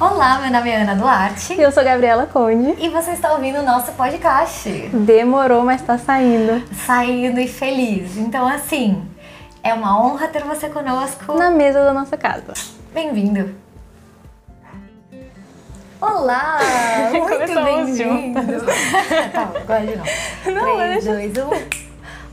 Olá, meu nome é Ana Duarte. E eu sou Gabriela Conde. E você está ouvindo o nosso podcast. Demorou, mas tá saindo. Saindo e feliz. Então, assim, é uma honra ter você conosco. Na mesa da nossa casa. Bem-vindo. Olá! Muito bem-vindo! tá, agora de novo. Não, 3, 2, 1.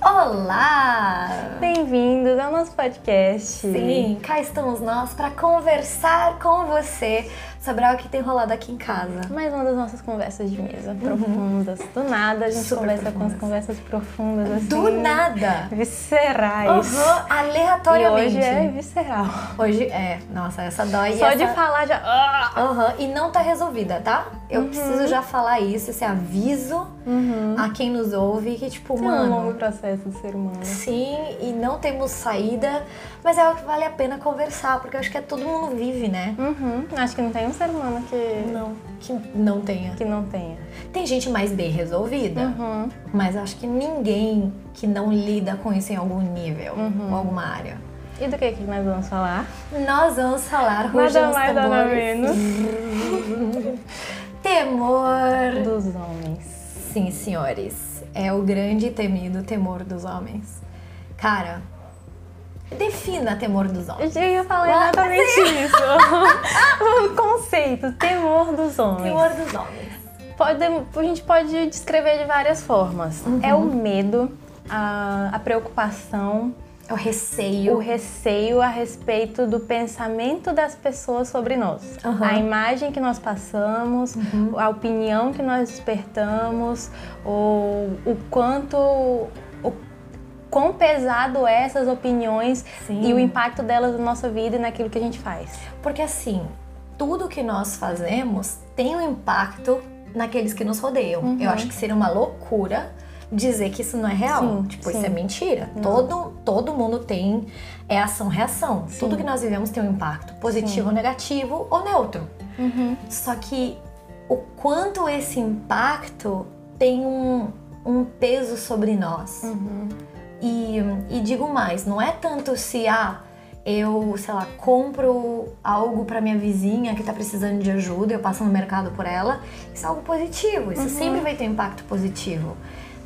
Olá! Bem-vindos ao nosso podcast. Sim, cá estamos nós para conversar com você sobre algo que tem rolado aqui em casa. Mais uma das nossas conversas de mesa, uhum. profundas. Do nada a gente Super conversa profundas. com as conversas profundas, assim. Do nada! Viscerais. Uhum, aleatoriamente. E hoje é visceral. Hoje é. Nossa, essa dói. Só essa... de falar já. Uhum, e não tá resolvida, tá? Eu uhum. preciso já falar isso, esse aviso uhum. a quem nos ouve que, tipo, é mano. um longo processo do ser humano. Sim, e não temos saída, mas é o que vale a pena conversar, porque eu acho que é todo mundo vive, né? Uhum. Acho que não tem um ser humano que. Não, que não tenha. Que não tenha. Tem gente mais bem resolvida, uhum. mas acho que ninguém que não lida com isso em algum nível, uhum. ou alguma área. E do que, que nós vamos falar? Nós vamos falar Nada mais, nada menos. Temor dos homens. Sim, senhores. É o grande e temido temor dos homens. Cara, defina temor dos homens. Eu ia falar exatamente isso. o conceito, temor dos homens. Temor dos homens. Pode, a gente pode descrever de várias formas. Uhum. É o medo, a, a preocupação, o receio. O receio a respeito do pensamento das pessoas sobre nós. Uhum. A imagem que nós passamos, uhum. a opinião que nós despertamos, o, o quanto. Quão pesado é essas opiniões Sim. e o impacto delas na nossa vida e naquilo que a gente faz. Porque assim, tudo que nós fazemos tem um impacto naqueles que nos rodeiam. Uhum. Eu acho que seria uma loucura dizer que isso não é real. Sim, tipo, sim. isso é mentira. Todo, todo mundo tem é ação-reação. Tudo que nós vivemos tem um impacto positivo, ou negativo ou neutro. Uhum. Só que o quanto esse impacto tem um, um peso sobre nós. Uhum. E, e digo mais, não é tanto se ah, eu, sei lá, compro algo para minha vizinha que tá precisando de ajuda, eu passo no mercado por ela, isso é algo positivo, isso uhum. sempre vai ter um impacto positivo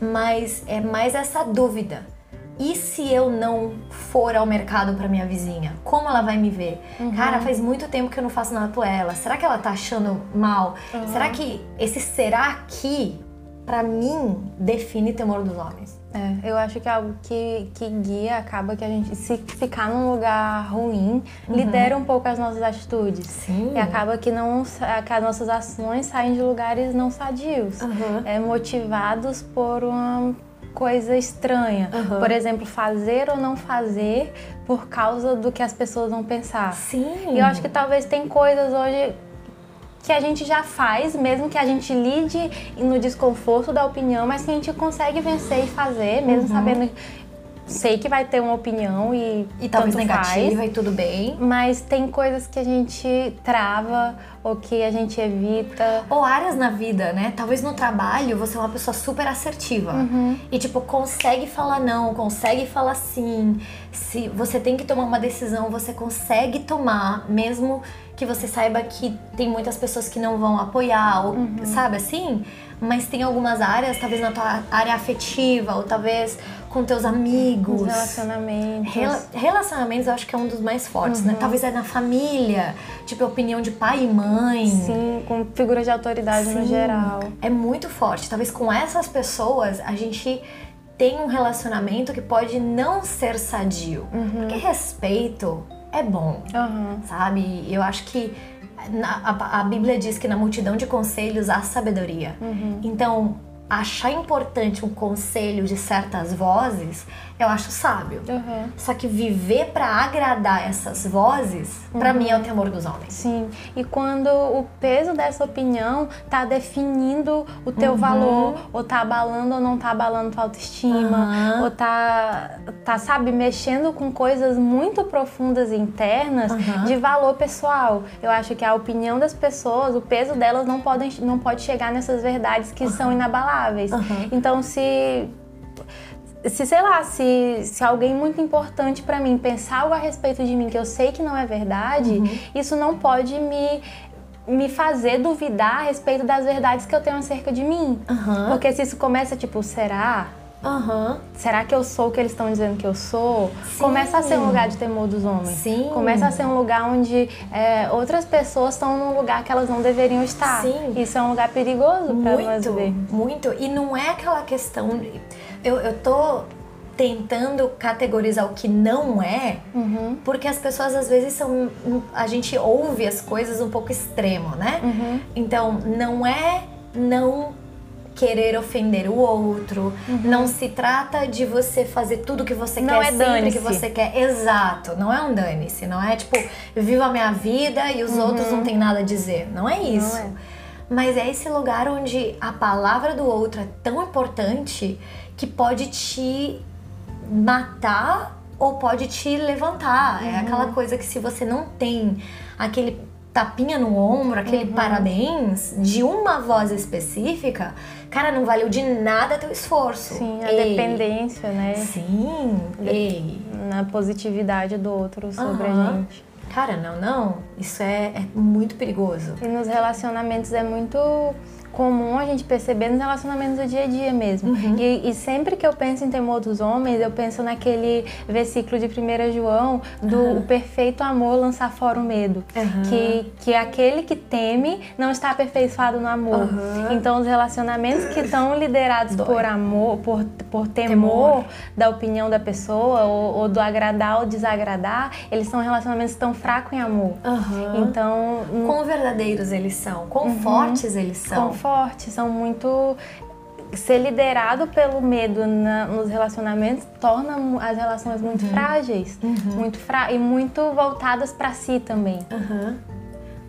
mas é mais essa dúvida. E se eu não for ao mercado para minha vizinha? Como ela vai me ver? Uhum. Cara, faz muito tempo que eu não faço nada por ela. Será que ela tá achando mal? Uhum. Será que esse será que, para mim, define temor dos homens? É, eu acho que é algo que, que guia, acaba que a gente, se ficar num lugar ruim, uhum. lidera um pouco as nossas atitudes. Sim. E acaba que, não, que as nossas ações saem de lugares não sadios. Uhum. É, motivados por uma coisa estranha. Uhum. Por exemplo, fazer ou não fazer por causa do que as pessoas vão pensar. Sim. E eu acho que talvez tem coisas hoje que a gente já faz, mesmo que a gente lide no desconforto da opinião, mas que a gente consegue vencer e fazer, mesmo uhum. sabendo sei que vai ter uma opinião e, e talvez negativa faz, e tudo bem. Mas tem coisas que a gente trava ou que a gente evita. Ou áreas na vida, né? Talvez no trabalho você é uma pessoa super assertiva uhum. e tipo consegue falar não, consegue falar sim. Se você tem que tomar uma decisão, você consegue tomar, mesmo que você saiba que tem muitas pessoas que não vão apoiar, ou, uhum. sabe assim? Mas tem algumas áreas, talvez na tua área afetiva, ou talvez com teus amigos. Relacionamentos. Rel relacionamentos eu acho que é um dos mais fortes, né? uhum. né? Talvez é na família, tipo opinião de pai e mãe. Sim, com figuras de autoridade Sim, no geral. É muito forte. Talvez com essas pessoas a gente tem um relacionamento que pode não ser sadio. Uhum. Porque respeito é bom, uhum. sabe? Eu acho que na, a, a, Bíblia diz que na multidão de conselhos há sabedoria. Uhum. Então, achar importante um conselho de certas vozes, eu acho sábio. Uhum. Só que viver para agradar essas vozes, uhum. para mim é o temor dos homens. Sim. E quando o peso dessa opinião tá definindo o teu uhum. valor, ou tá abalando ou não tá abalando tua autoestima, ou tá, tá, sabe, mexendo com coisas muito profundas e internas de valor pessoal. Eu acho que a opinião das pessoas, o peso delas não, podem, não pode chegar nessas verdades que são inabaláveis. Então, se se sei lá, se, se alguém muito importante para mim pensar algo a respeito de mim que eu sei que não é verdade, uhum. isso não pode me me fazer duvidar a respeito das verdades que eu tenho acerca de mim. Aham. Porque se isso começa tipo, será? Aham. Será que eu sou o que eles estão dizendo que eu sou? Começa a ser um lugar de temor dos homens. Sim. Começa a ser um lugar onde é, outras pessoas estão num lugar que elas não deveriam estar. Sim. Isso é um lugar perigoso para nós Muito, ver. muito. E não é aquela questão. de- Eu, eu tô tentando categorizar o que não é, Uhum. porque as pessoas às vezes são. A gente ouve as coisas um pouco extremo, né? Uhum. Então, não é não querer ofender o outro, não se trata de você fazer tudo que você Não quer é sempre que você quer. Exato, não é um dane-se, não é tipo, viva a minha vida e os outros não tem nada a dizer. Não é isso. é. Mas é esse lugar onde a palavra do outro é tão importante que pode te matar ou pode te levantar. É aquela coisa que se você não tem aquele tapinha no ombro, aquele parabéns de uma voz específica, cara, não valeu de nada teu esforço. Sim, a Ei. dependência, né? Sim, ei. Na positividade do outro sobre a Aham. gente. Cara, não, não. Isso é, é muito perigoso. E nos relacionamentos é muito comum a gente perceber nos relacionamentos do dia a dia mesmo. Uhum. E, e sempre que eu penso em temor dos homens, eu penso naquele versículo de 1 João do o perfeito amor lançar fora o medo. Uhum. Que, que aquele que teme não está aperfeiçoado no amor. Uhum. Então os relacionamentos que estão liderados Dói. por amor, por, por temor, Temor. da opinião da pessoa ou, ou do agradar ou desagradar, eles são relacionamentos estão fracos em amor. Então, Quão verdadeiros eles são, quão fortes eles são. São fortes, são muito. Ser liderado pelo medo na- nos relacionamentos torna as relações muito frágeis muito fra e muito voltadas para si também. Aham.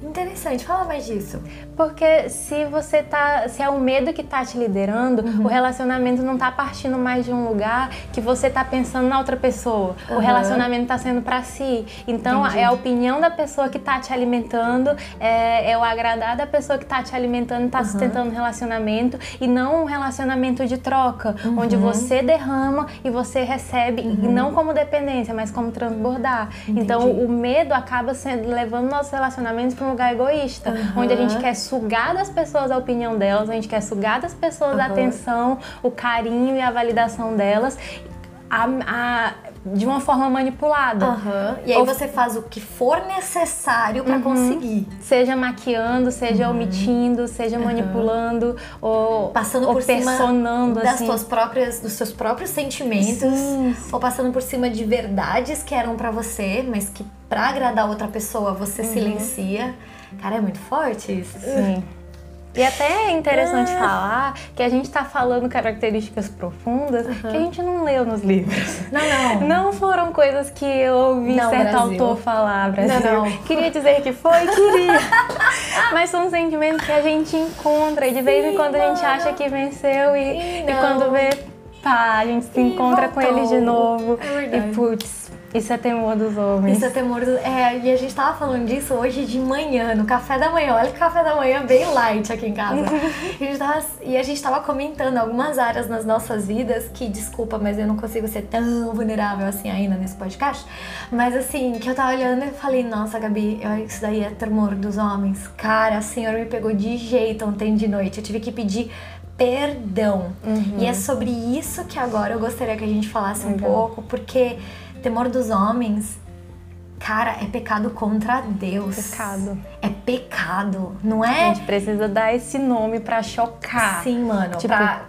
Interessante, fala mais disso. Porque se você tá. Se é o medo que tá te liderando, o relacionamento não tá partindo mais de um lugar que você tá pensando na outra pessoa. O Aham. relacionamento tá sendo pra si. Então Entendi. é a opinião da pessoa que tá te alimentando, é, é o agradar da pessoa que tá te alimentando, tá sustentando o relacionamento e não um relacionamento de troca, onde você derrama e você recebe, e não como dependência, mas como transbordar. Então o medo acaba sendo, levando nossos relacionamentos para um lugar egoísta, onde a gente quer sugar das pessoas a opinião delas, a gente quer sugar das pessoas a Aham. atenção, o carinho e a validação delas. a- a- de uma forma manipulada. Aham. E aí Ou- você faz o que for necessário pra conseguir. Seja maquiando, seja omitindo, seja manipulando, ou, Passando ou por cima personando das assim. tuas próprias, dos seus próprios sentimentos, Sim. ou passando por cima de verdades que eram pra você, mas que pra agradar outra pessoa você silencia. Cara, é muito forte isso. Sim. E até é interessante Ah. falar que a gente tá falando características profundas que a gente não leu nos livros. Não, não. Não foram coisas que eu ouvi Não, certo Brasil. autor falar, Brasil. Não, não. Queria dizer que foi, queria. Mas são sentimentos que a gente encontra e de vez em quando a gente acha que venceu e, e não. quando vê, pá, a gente se encontra com voltou. eles de novo. É verdade. e putz, isso é temor dos homens. Isso é temor do... É, e a gente tava falando disso hoje de manhã, no café da manhã. Olha que café da manhã bem light aqui em casa. e, a gente tava, e a gente tava comentando algumas áreas nas nossas vidas que, desculpa, mas eu não consigo ser tão vulnerável assim ainda nesse podcast. Mas assim, que eu tava olhando e falei, nossa, Gabi, eu- isso daí é temor dos homens. Cara, o Senhor me pegou de jeito ontem de noite. Eu tive que pedir perdão. E é sobre isso que agora eu gostaria que a gente falasse um Legal. pouco, porque temor dos homens, cara, é pecado contra Deus. Pecado. É pecado, não A é? gente precisa dar esse nome pra chocar. Sim, mano, Tipo, pra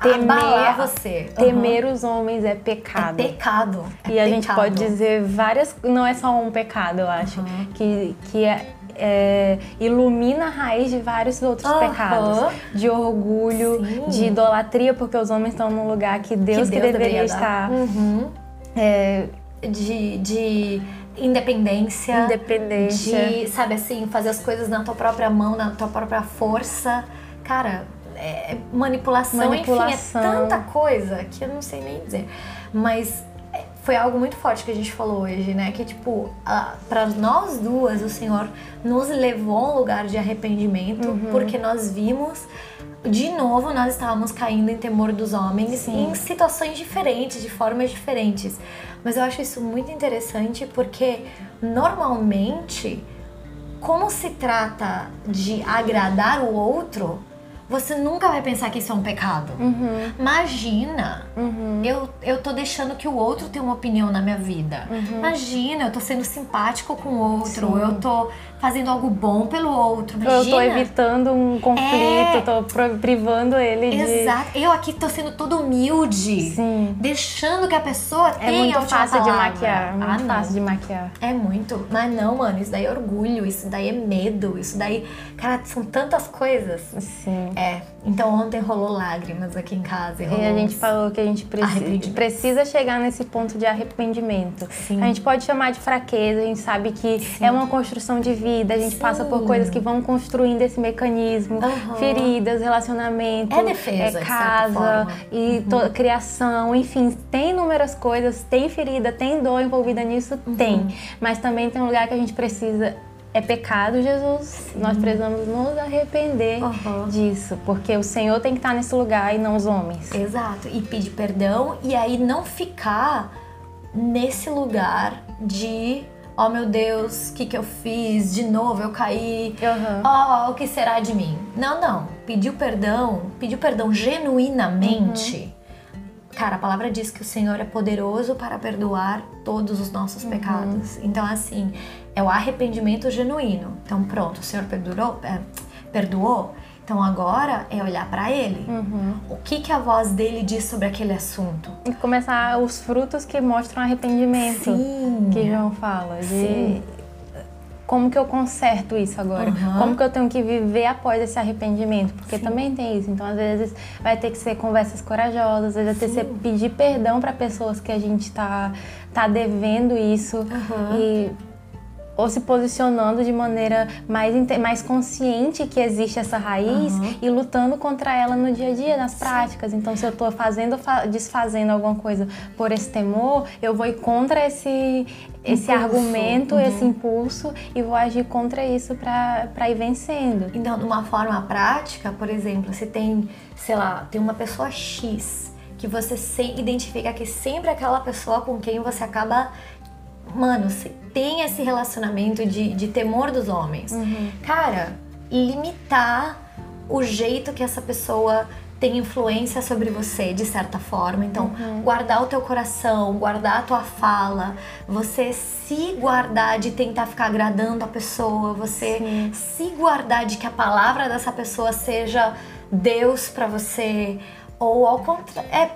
temer- você. Temer os homens é pecado. É pecado. é E a gente pode dizer várias. Não é só um pecado, eu acho. Que, que é, é, ilumina a raiz de vários outros Aham. pecados. De orgulho, Sim. de idolatria, porque os homens estão num lugar que Deus que, Deus deveria, deveria dar. estar. Uhum. É, De, de independência. Independência. De, sabe assim, fazer as coisas na tua própria mão, na tua própria força. Cara, é manipulação, Manipulação. enfim, é tanta coisa que eu não sei nem dizer. Mas é, foi algo muito forte que a gente falou hoje, né? Que, tipo, a, pra nós duas, o Senhor nos levou a um lugar de arrependimento, Uhum. porque nós vimos. De novo, nós estávamos caindo em temor dos homens Sim. em situações diferentes, de formas diferentes. Mas eu acho isso muito interessante porque normalmente como se trata de agradar o outro, você nunca vai pensar que isso é um pecado. Uhum. Imagina, Uhum. eu, eu tô deixando que o outro tenha uma opinião na minha vida. Uhum. Imagina, eu tô sendo simpático com o outro, Sim. eu tô fazendo algo bom pelo outro. Eu tô Imagina. evitando um conflito, É. tô privando ele de. Exato. Eu aqui tô sendo todo humilde. Sim. Deixando que a pessoa É tenha muito fácil de palavra. maquiar. Muito ah, não. fácil de maquiar. É muito. Mas não, mano, isso daí é orgulho, isso daí é medo, isso daí. Cara, são tantas coisas. Sim. É. Então ontem rolou lágrimas aqui em casa. E, E rolou a gente falou que a gente precisa, precisa chegar nesse ponto de arrependimento. Sim. A gente pode chamar de fraqueza, a gente sabe que é uma construção de vida, a gente Sim. passa por coisas que vão construindo esse mecanismo, Aham. feridas, relacionamento, É defesa, é casa e Uhum. criação, enfim, tem inúmeras coisas, tem ferida, tem dor envolvida nisso, Uhum. tem. Mas também tem um lugar que a gente precisa é pecado, Jesus. Nós precisamos nos arrepender Aham. disso, porque o Senhor tem que estar nesse lugar e não os homens. Exato. E pedir perdão e aí não ficar nesse lugar de. Oh meu Deus, o que, que eu fiz? De novo eu caí. Aham. Oh, o que será de mim? Não, não. Pediu perdão, pediu perdão genuinamente. Cara, a palavra diz que o Senhor é poderoso para perdoar todos os nossos pecados. Então, assim, é o arrependimento genuíno. Então, pronto, o Senhor perdoou, é, perdoou. Então, agora é olhar para Ele. Uhum. O que, que a voz dele diz sobre aquele assunto? E começar os frutos que mostram arrependimento. Sim. Que João fala. De Sim. como que eu conserto isso agora? Aham. Como que eu tenho que viver após esse arrependimento? Porque Sim. também tem isso. Então, às vezes, vai ter que ser conversas corajosas, às vezes vai ter que ser pedir perdão para pessoas que a gente tá, tá devendo isso. Aham. E ou se posicionando de maneira mais, mais consciente que existe essa raiz Aham. e lutando contra ela no dia a dia, nas práticas. Então, se eu estou fazendo, fa- desfazendo alguma coisa por esse temor, eu vou ir contra esse, esse Impulso. argumento, Uhum. esse impulso e vou agir contra isso para ir vencendo. Então, de uma forma prática, por exemplo, se tem, sei lá, tem uma pessoa X que você se identifica que sempre é aquela pessoa com quem você acaba. Mano, se tem esse relacionamento de, de temor dos homens. Cara, limitar o jeito que essa pessoa tem influência sobre você, de certa forma. Então, guardar o teu coração, guardar a tua fala, você se guardar de tentar ficar agradando a pessoa, você Sim. se guardar de que a palavra dessa pessoa seja Deus pra você, ou ao contrário. É,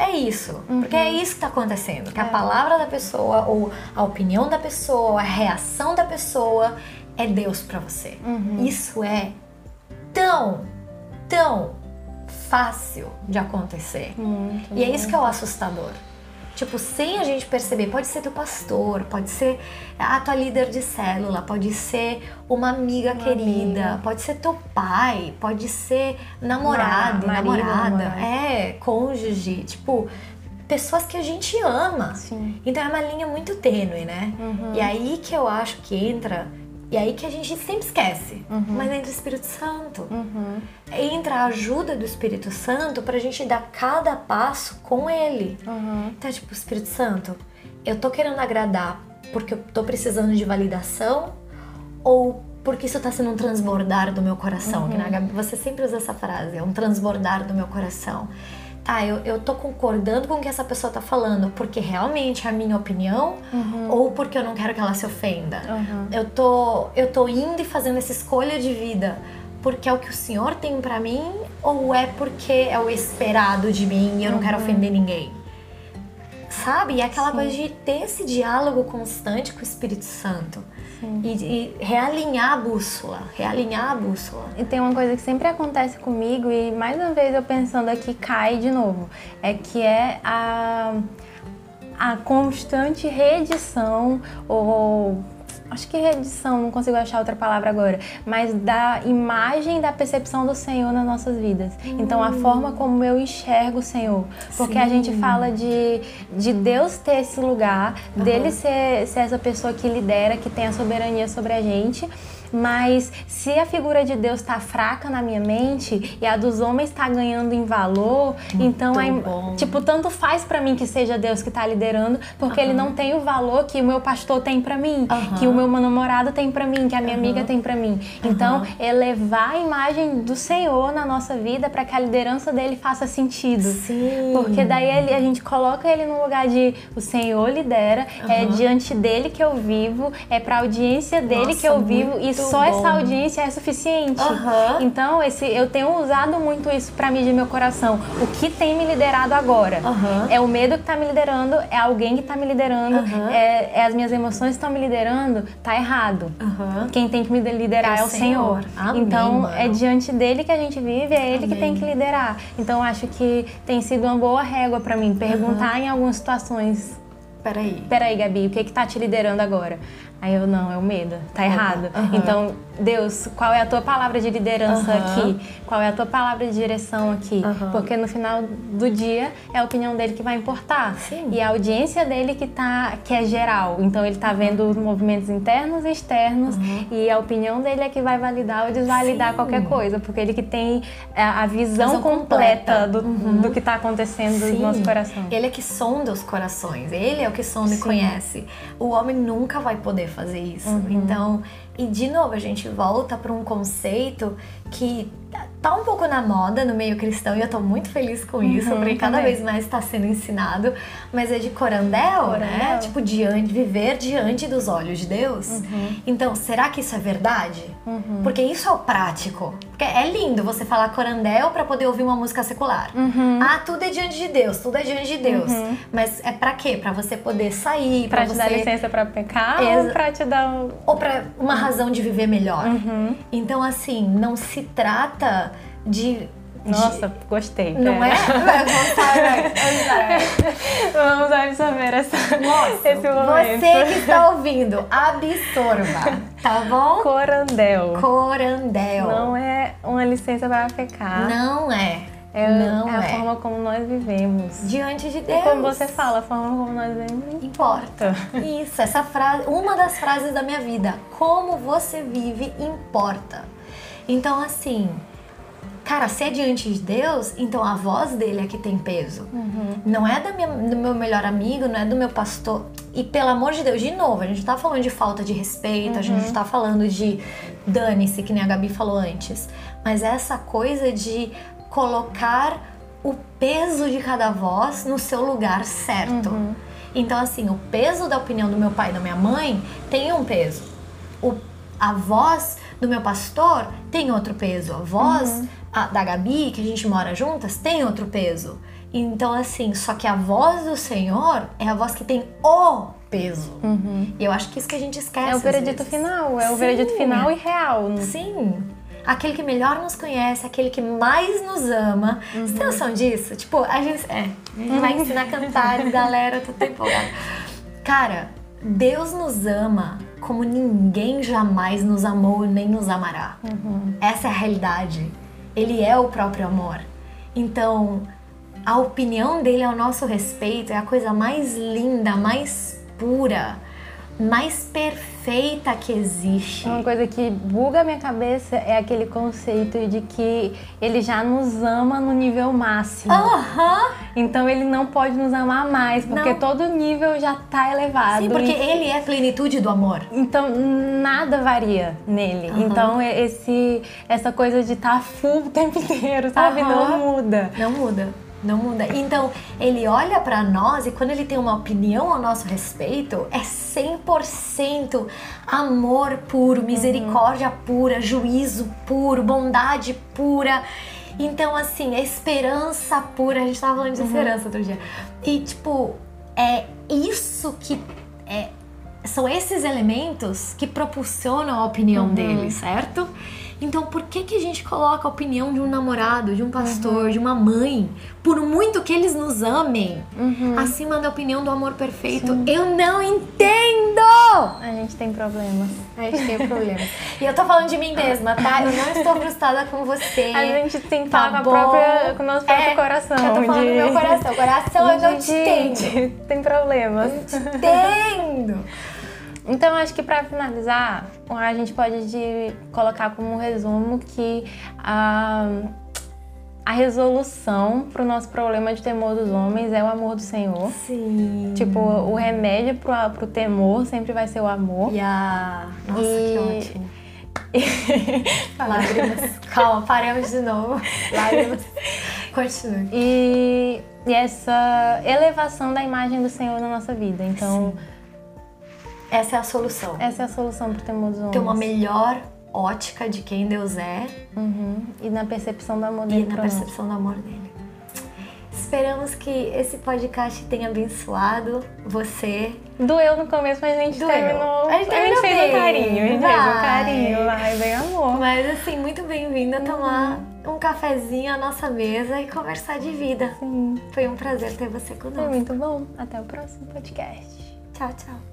é isso. Porque é isso que tá acontecendo. Que a palavra da pessoa, ou a opinião da pessoa, ou a reação da pessoa é Deus pra você. Isso é tão, tão fácil de acontecer. Muito. E é isso que é o assustador. Tipo, sem a gente perceber, pode ser teu pastor, pode ser a tua líder de célula, pode ser uma amiga querida, amiga. pode ser teu pai, pode ser namorado, Ma- marido, namorada, namorado. é, cônjuge, tipo, pessoas que a gente ama. Sim. Então é uma linha muito tênue, né? Uhum. E aí que eu acho que entra, e aí que a gente sempre esquece, mas entra o Espírito Santo Uhum. entra a ajuda do Espírito Santo pra gente dar cada passo com ele. Uhum. Então, tipo, Espírito Santo, eu tô querendo agradar porque eu tô precisando de validação ou porque isso tá sendo um transbordar do meu coração? Que na Gabi, você sempre usa essa frase, é um transbordar do meu coração. Tá, eu, eu tô concordando com o que essa pessoa tá falando porque realmente é a minha opinião ou porque eu não quero que ela se ofenda? Uhum. Eu tô, eu tô indo e fazendo essa escolha de vida porque é o que o Senhor tem pra mim ou é porque é o esperado de mim e eu não quero ofender ninguém? Sabe? E é aquela coisa de ter esse diálogo constante com o Espírito Santo e, e realinhar a bússola, realinhar a bússola. E tem uma coisa que sempre acontece comigo e mais uma vez eu pensando aqui cai de novo, é que é a a constante reedição ou acho que reedição, não consigo achar outra palavra agora, mas da imagem da percepção do Senhor nas nossas vidas. Então a forma como eu enxergo o Senhor, porque a gente Sim. fala de, de Deus ter esse lugar, dele ser, ser essa pessoa que lidera, que tem a soberania sobre a gente. Mas se a figura de Deus está fraca na minha mente e a dos homens está ganhando em valor, então aí, bom. tipo tanto faz para mim que seja Deus que está liderando, porque ele não tem o valor que o meu pastor tem para mim, Aham. que o meu namorado tem para mim, que a minha uhum. amiga tem para mim. Então, elevar a imagem do Senhor na nossa vida para que a liderança dele faça sentido. Sim. Porque daí ele, a gente coloca ele no lugar de o Senhor lidera, é diante dele que eu vivo, é para audiência dele Nossa, que eu vivo e só bom. essa audiência é suficiente. Então, esse eu tenho usado muito isso para medir meu coração. O que tem me liderado agora? É o medo que tá me liderando, é alguém que tá me liderando, é, é, as minhas emoções que estão me liderando, tá errado. Quem tem que me liderar é, é o Senhor. Senhor. Amém, então, mano. é diante dele que a gente vive, é ele Amém. que tem que liderar. Então, acho que tem sido uma boa régua para mim perguntar em algumas situações. Peraí. Peraí, Gabi, o que que tá te liderando agora? Aí eu, não, é o medo, tá errado. Uhum. Então, Deus, qual é a tua palavra de liderança uhum. aqui? Qual é a tua palavra de direção aqui? Uhum. Porque no final do dia é a opinião dele que vai importar. Sim. E a audiência dele que tá que é geral. Então ele tá vendo os movimentos internos e externos e a opinião dele é que vai validar ou desvalidar Sim. qualquer coisa, porque ele que tem a, visão, visão completa, completa, do, uhum. do que tá acontecendo Sim. no nosso coração. Ele é que sonda os corações. Ele é o que sonda Sim. e conhece. O homem nunca vai poder fazer isso. Uhum. Então, e de novo, a gente volta para um conceito que tá um pouco na moda no meio cristão e eu tô muito feliz com isso, uhum, porque cada também. vez mais está sendo ensinado, mas é de corandel, corandel, né? Tipo, diante, viver diante dos olhos de Deus. Uhum. Então, será que isso é verdade? Uhum. Porque isso é o prático. Porque é lindo você falar corandel para poder ouvir uma música secular. Uhum. Ah, tudo é diante de Deus, tudo é diante de Deus. Uhum. Mas é para quê? Para você poder sair, para te você... dar licença para pecar Ex... ou para te dar um... ou para uma razão de viver melhor. Uhum. Então, assim, não se trata de nossa, de... gostei. Não é? Vamos absorver essa, Nossa, esse momento. Você que está ouvindo, absorva, tá bom? Corandel. Corandel. Não é uma licença para pecar. Não é. É, não é a é. forma como nós vivemos. Diante de Deus. E como você fala, a forma como nós vivemos importa. Isso, essa frase, uma das frases da minha vida. Como você vive importa. Então, assim, cara, se é diante de Deus, então a voz dele é que tem peso. Uhum. Não é minha, do meu melhor amigo, não é do meu pastor. E pelo amor de Deus, de novo, a gente tá falando de falta de respeito, uhum. a gente uhum. tá falando de dane-se, que nem a Gabi falou antes. Mas essa coisa de colocar o peso de cada voz no seu lugar certo. Uhum. Então, assim, o peso da opinião do meu pai e da minha mãe tem um peso. O, a voz do meu pastor tem outro peso. A voz uhum. a, da Gabi, que a gente mora juntas, tem outro peso. Então, assim, só que a voz do Senhor é a voz que tem o peso. Uhum. E eu acho que isso que a gente esquece. É o veredito final, é Sim. o veredito final e real. Sim aquele que melhor nos conhece, aquele que mais nos ama. Uhum. Você tem noção disso? Tipo, a gente, é, gente vai ensinar a cantar, galera, tô empolgada. Cara, Deus nos ama como ninguém jamais nos amou nem nos amará. Uhum. Essa é a realidade. Ele é o próprio amor. Então, a opinião dele ao nosso respeito é a coisa mais linda, mais pura mais perfeita que existe. Uma coisa que buga a minha cabeça é aquele conceito de que ele já nos ama no nível máximo. Aham. Então ele não pode nos amar mais, porque não. todo nível já está elevado. Sim, porque e... ele é a plenitude do amor. Então nada varia nele. Uhum. Então esse essa coisa de estar tá full o tempo inteiro, sabe? Uhum. Não muda. Não muda. Não muda. Então, ele olha para nós e quando ele tem uma opinião ao nosso respeito, é 100% amor puro, misericórdia uhum. pura, juízo puro, bondade pura. Então, assim, esperança pura. A gente tava falando de uhum. esperança outro dia. E, tipo, é isso que. É, são esses elementos que propulsionam a opinião uhum. dele, certo? Então, por que, que a gente coloca a opinião de um namorado, de um pastor, uhum. de uma mãe, por muito que eles nos amem, uhum. acima da opinião do amor perfeito? Sim. Eu não entendo! A gente tem problemas. A gente tem problemas. e eu tô falando de mim mesma, tá? Eu não estou frustrada com você. A gente tem que tá falar com, própria, com o nosso próprio é, coração. Eu tô falando de... do meu coração. Coração, eu não te entendo. Tem problemas. Eu te entendo. Então, acho que para finalizar, a gente pode de colocar como um resumo que a, a resolução pro nosso problema de temor dos homens é o amor do Senhor. Sim. Tipo, o remédio pro, pro temor sempre vai ser o amor. A... Nossa, E- que ótimo. Lágrimas. Calma, paremos de novo. Lágrimas. Continue. E, e essa elevação da imagem do Senhor na nossa vida. Então, Essa é a solução. essa é a solução temor dos homens. Ter uma melhor ótica de quem Deus é Uhum. E na percepção do amor e dele na pra nós. percepção do amor dele. Esperamos que esse podcast tenha abençoado você. Doeu no começo, mas a gente Doeu. terminou. A gente terminou fez bem. um carinho, a gente fez um carinho, vai, bem amor. Mas assim, muito bem-vinda a tomar um cafezinho à nossa mesa e conversar de vida. Sim, Foi um prazer ter você foi conosco. muito bom. Até o próximo podcast. Tchau, tchau.